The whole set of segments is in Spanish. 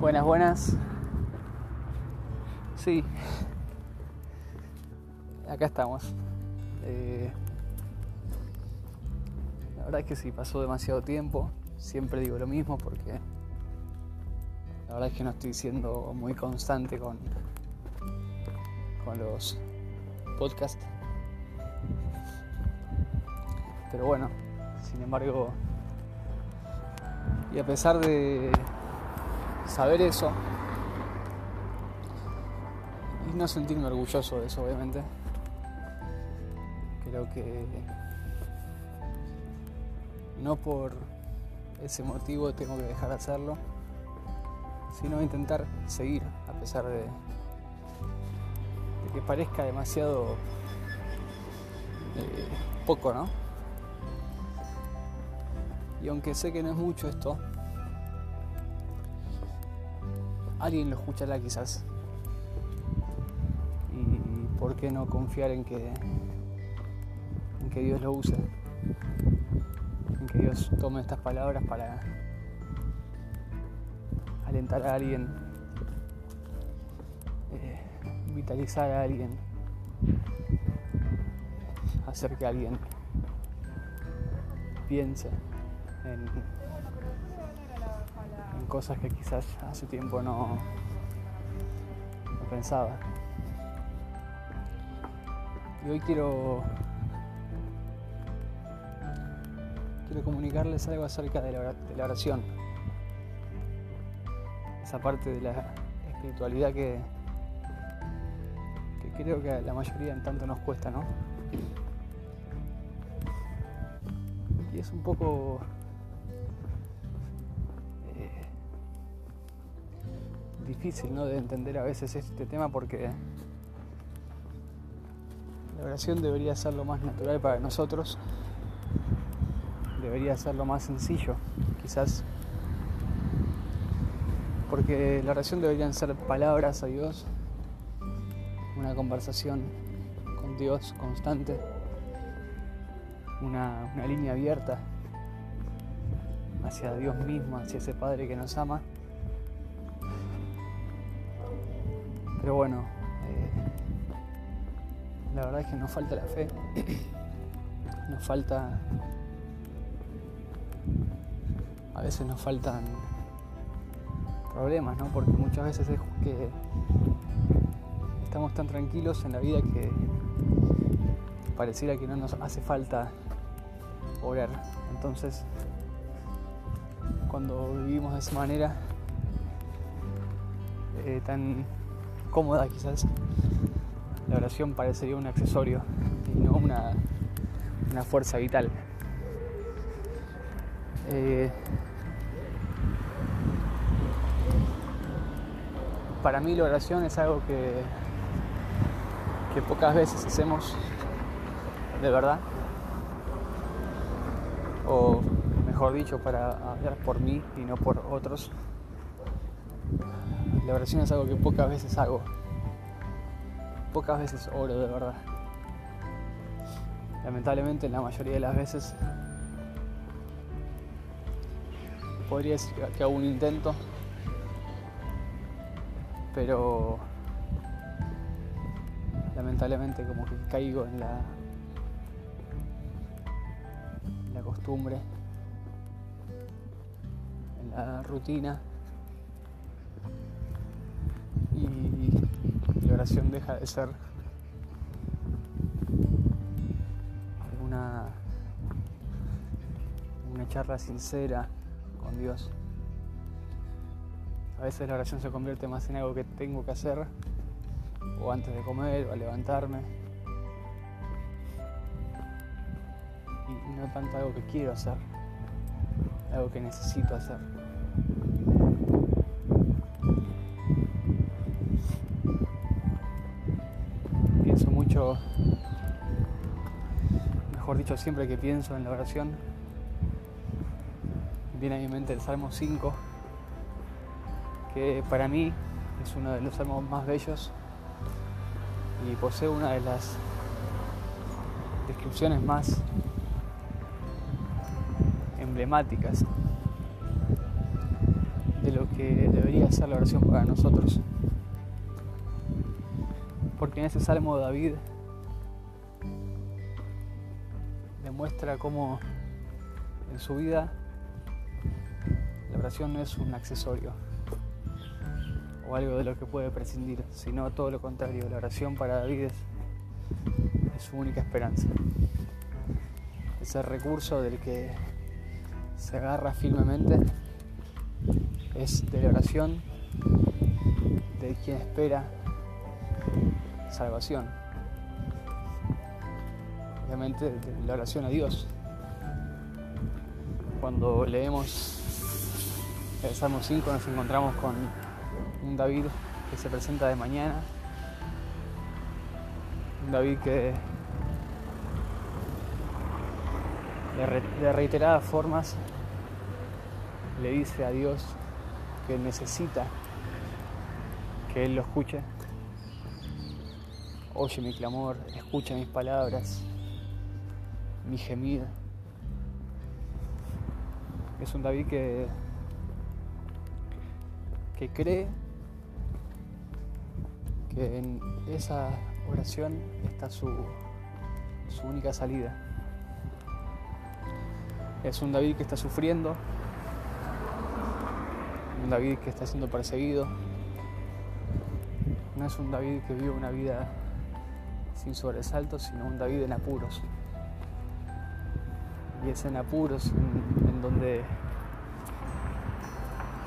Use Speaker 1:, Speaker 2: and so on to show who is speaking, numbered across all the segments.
Speaker 1: Buenas, buenas. Sí. Acá estamos. Eh, la verdad es que sí, pasó demasiado tiempo. Siempre digo lo mismo porque la verdad es que no estoy siendo muy constante con, con los podcasts. Pero bueno, sin embargo, y a pesar de saber eso y no sentirme orgulloso de eso, obviamente. Creo que no por ese motivo tengo que dejar de hacerlo, sino intentar seguir a pesar de, que parezca demasiado eh, poco, ¿no? Y aunque sé que no es mucho esto, alguien lo escuchará quizás. Y por qué no confiar en que, en que Dios lo use, en que Dios tome estas palabras para alentar a alguien, eh, vitalizar a alguien, hacer que alguien piense en cosas que quizás hace tiempo no, no pensaba. Y hoy quiero quiero comunicarles algo acerca de la, oración. Esa parte de la espiritualidad que, que creo que a la mayoría en tanto nos cuesta, ¿no? Y es un poco difícil ¿no? de entender a veces este tema porque la oración debería ser lo más natural para nosotros, debería ser lo más sencillo, quizás, porque la oración deberían ser palabras a Dios, una conversación con Dios constante, una, una línea abierta hacia Dios mismo, hacia ese Padre que nos ama Pero bueno, eh, la verdad es que nos falta la fe, nos falta, a veces nos faltan problemas, ¿no? Porque muchas veces es que estamos tan tranquilos en la vida que pareciera que no nos hace falta orar. Entonces, cuando vivimos de esa manera eh, tan cómoda quizás, la oración parecería un accesorio y no una, una fuerza vital. Eh, para mí la oración es algo que, que pocas veces hacemos de verdad. O mejor dicho, para hablar por mí y no por otros. La oración es algo que pocas veces hago. Pocas veces oro de verdad. Lamentablemente la mayoría de las veces podría decir que hago un intento, pero lamentablemente como que caigo en la, en la costumbre, en la rutina oración deja de ser una, una charla sincera con Dios. A veces la oración se convierte más en algo que tengo que hacer, o antes de comer, o al levantarme, y no tanto algo que quiero hacer, algo que necesito hacer. Mejor dicho, siempre que pienso en la oración, viene a mi mente el Salmo 5, que para mí es uno de los salmos más bellos y posee una de las descripciones más emblemáticas de lo que debería ser la oración para nosotros. Porque en ese salmo David demuestra cómo en su vida la oración no es un accesorio o algo de lo que puede prescindir, sino todo lo contrario, la oración para David es, su única esperanza. Ese recurso del que se agarra firmemente es de la oración de quien espera salvación. La oración a Dios. Cuando leemos el Salmo 5 nos encontramos con un David que se presenta de mañana, un David que de reiteradas formas le dice a Dios que necesita que Él lo escuche. Oye mi clamor, escucha mis palabras, mi gemido. Es un David que, que cree que en esa oración está su, su única salida. Es un David que está sufriendo, un David que está siendo perseguido. No es un David que vive una vida sin sobresaltos, sino un David en apuros. Y es en apuros en, donde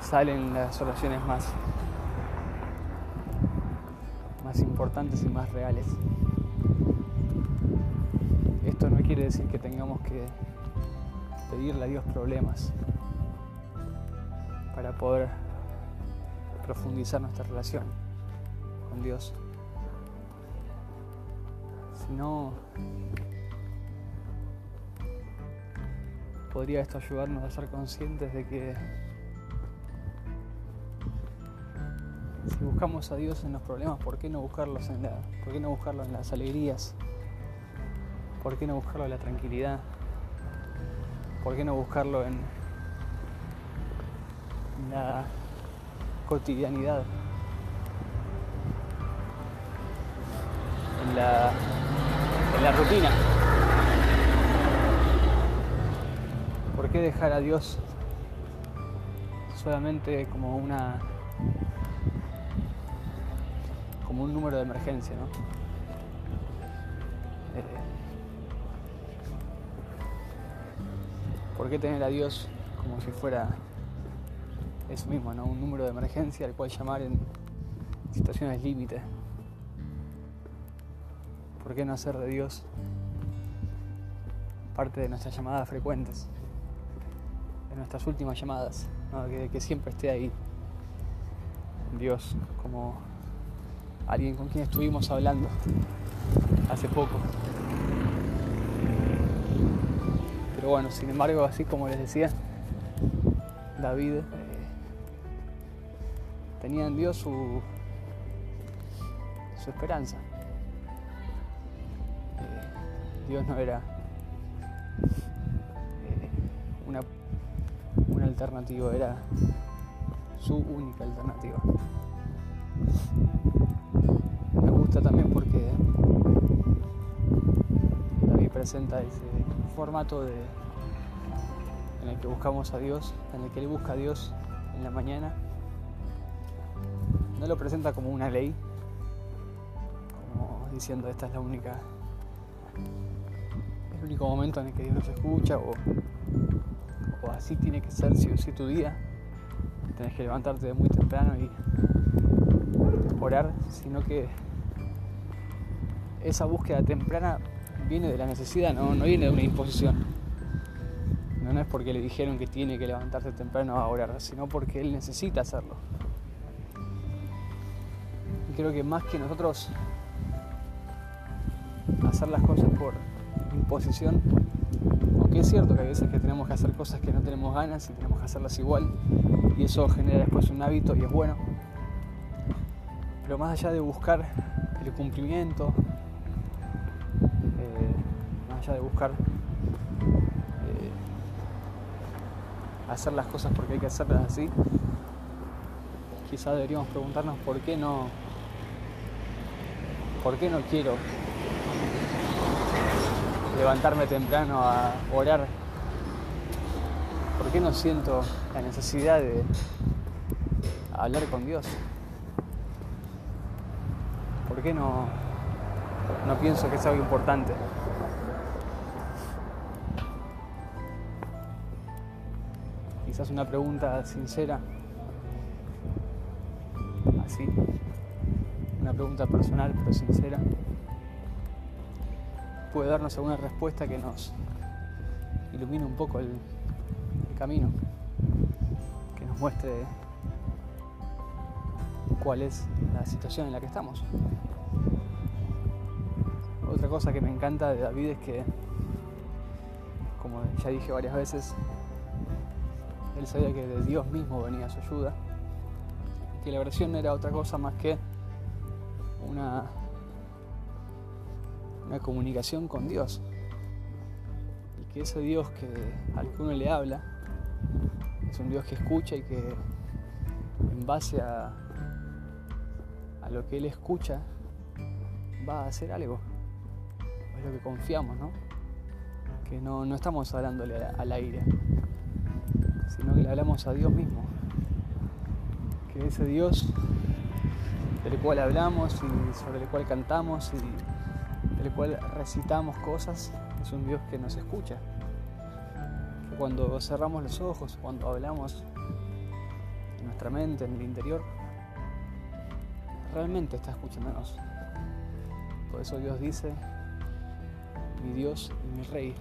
Speaker 1: salen las oraciones más, más importantes y más reales. Esto no quiere decir que tengamos que pedirle a Dios problemas para poder profundizar nuestra relación con Dios. Si podría esto ayudarnos a ser conscientes de que si buscamos a Dios en los problemas, ¿por qué no buscarlos en la, por qué no buscarlo en las alegrías? ¿Por qué no buscarlo en la tranquilidad? ¿Por qué no buscarlo en la cotidianidad, en la, en la rutina. ¿Por qué dejar a Dios solamente como una como un número de emergencia, ¿no? Eh, ¿Por qué tener a Dios como si fuera eso mismo, ¿no? un número de emergencia al cual llamar en situaciones límite. ¿Por qué no hacer de Dios parte de nuestras llamadas frecuentes? Nuestras últimas llamadas, que, siempre esté ahí Dios como alguien con quien estuvimos hablando hace poco. Pero bueno, sin embargo, así como les decía, David tenía en Dios su, su esperanza. Eh, Dios no era eh, una, una alternativa, era su única alternativa. Me gusta también porque David presenta ese formato de, en el que buscamos a Dios, en el que Él busca a Dios en la mañana no lo presenta como una ley, como diciendo esta es la única, el único momento en el que Dios nos escucha o, así tiene que ser si si tu día, tenés que levantarte muy temprano y orar, sino que esa búsqueda temprana viene de la necesidad, no, no viene de una imposición. No, no es porque le dijeron que tiene que levantarse temprano a orar, sino porque él necesita hacerlo creo que más que nosotros hacer las cosas por imposición, aunque es cierto que hay veces que tenemos que hacer cosas que no tenemos ganas y tenemos que hacerlas igual, y eso genera después un hábito y es bueno, pero más allá de buscar el cumplimiento, eh, más allá de buscar eh, hacer las cosas porque hay que hacerlas así, quizás deberíamos preguntarnos por qué no, por qué no quiero levantarme temprano a orar, por qué no siento la necesidad de hablar con Dios, por qué no, no pienso que es algo importante. quizás una pregunta sincera, así, una pregunta personal pero sincera, puede darnos alguna respuesta que nos ilumine un poco el, camino, que nos muestre cuál es la situación en la que estamos. Otra cosa que me encanta de David es que, como ya dije varias veces, él sabía que de Dios mismo venía su ayuda, que la oración era otra cosa más que una, una comunicación con Dios. Y que ese Dios que al que uno le habla es un Dios que escucha y que en base a, a lo que Él escucha va a hacer algo. Es lo que confiamos, ¿no? Que no, no estamos hablándole al aire sino que le hablamos a Dios mismo. Que ese Dios del cual hablamos y sobre el cual cantamos y del cual recitamos cosas, es un Dios que nos escucha. Cuando cerramos los ojos, cuando hablamos en nuestra mente, en el interior, realmente está escuchándonos. Por eso Dios dice, mi Dios y mi Rey.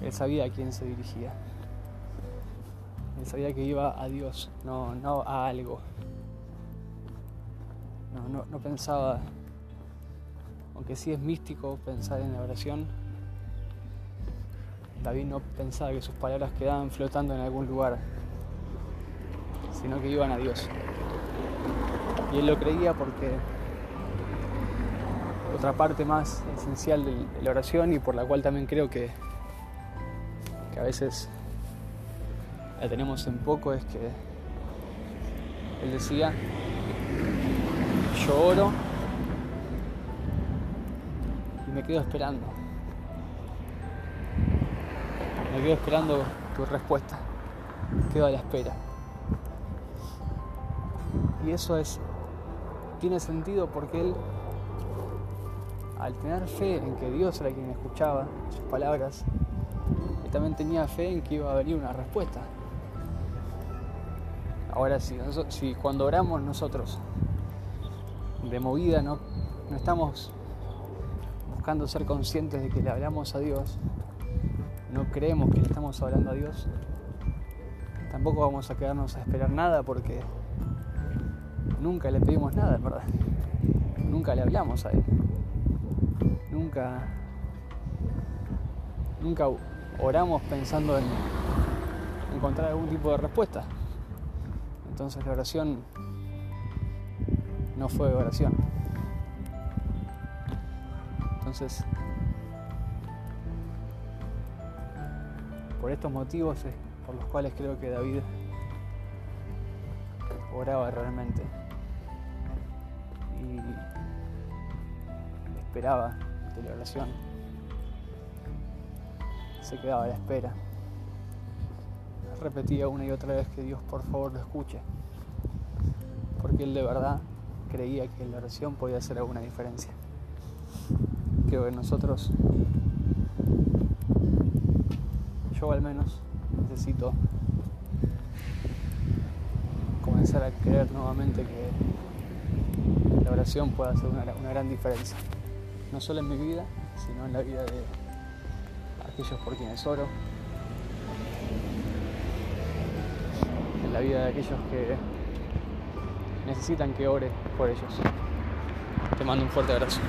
Speaker 1: Él sabía a quién se dirigía. Él sabía que iba a Dios, no, no a algo. No, no, pensaba, aunque sí es místico pensar en la oración, David no pensaba que sus palabras quedaban flotando en algún lugar, sino que iban a Dios. Y él lo creía porque otra parte más esencial de la oración y por la cual también creo que, que a veces la tenemos en poco es que él decía, yo oro quedo esperando. Me quedo esperando tu respuesta. Quedo a la espera. Y eso es tiene sentido porque él al tener fe en que Dios era quien escuchaba sus palabras, él también tenía fe en que iba a venir una respuesta. Ahora, si, si cuando oramos nosotros de movida no, no estamos buscando ser conscientes de que le hablamos a Dios, no creemos que le estamos hablando a Dios, tampoco vamos a quedarnos a esperar nada porque nunca le pedimos nada, ¿verdad? Nunca le hablamos a Él. Nunca, nunca oramos pensando en encontrar algún tipo de respuesta. Entonces la oración no fue oración. Entonces, por estos motivos por los cuales creo que David oraba realmente y esperaba de la oración. Se quedaba a la espera repetía una y otra vez que Dios por favor lo escuche, porque él de verdad creía que la oración podía hacer alguna diferencia. Que nosotros, yo al menos, necesito comenzar a creer nuevamente que la oración puede hacer una, gran diferencia, no solo en mi vida, sino en la vida de aquellos por quienes oro, la vida de aquellos que necesitan que ore por ellos. Te mando un fuerte abrazo.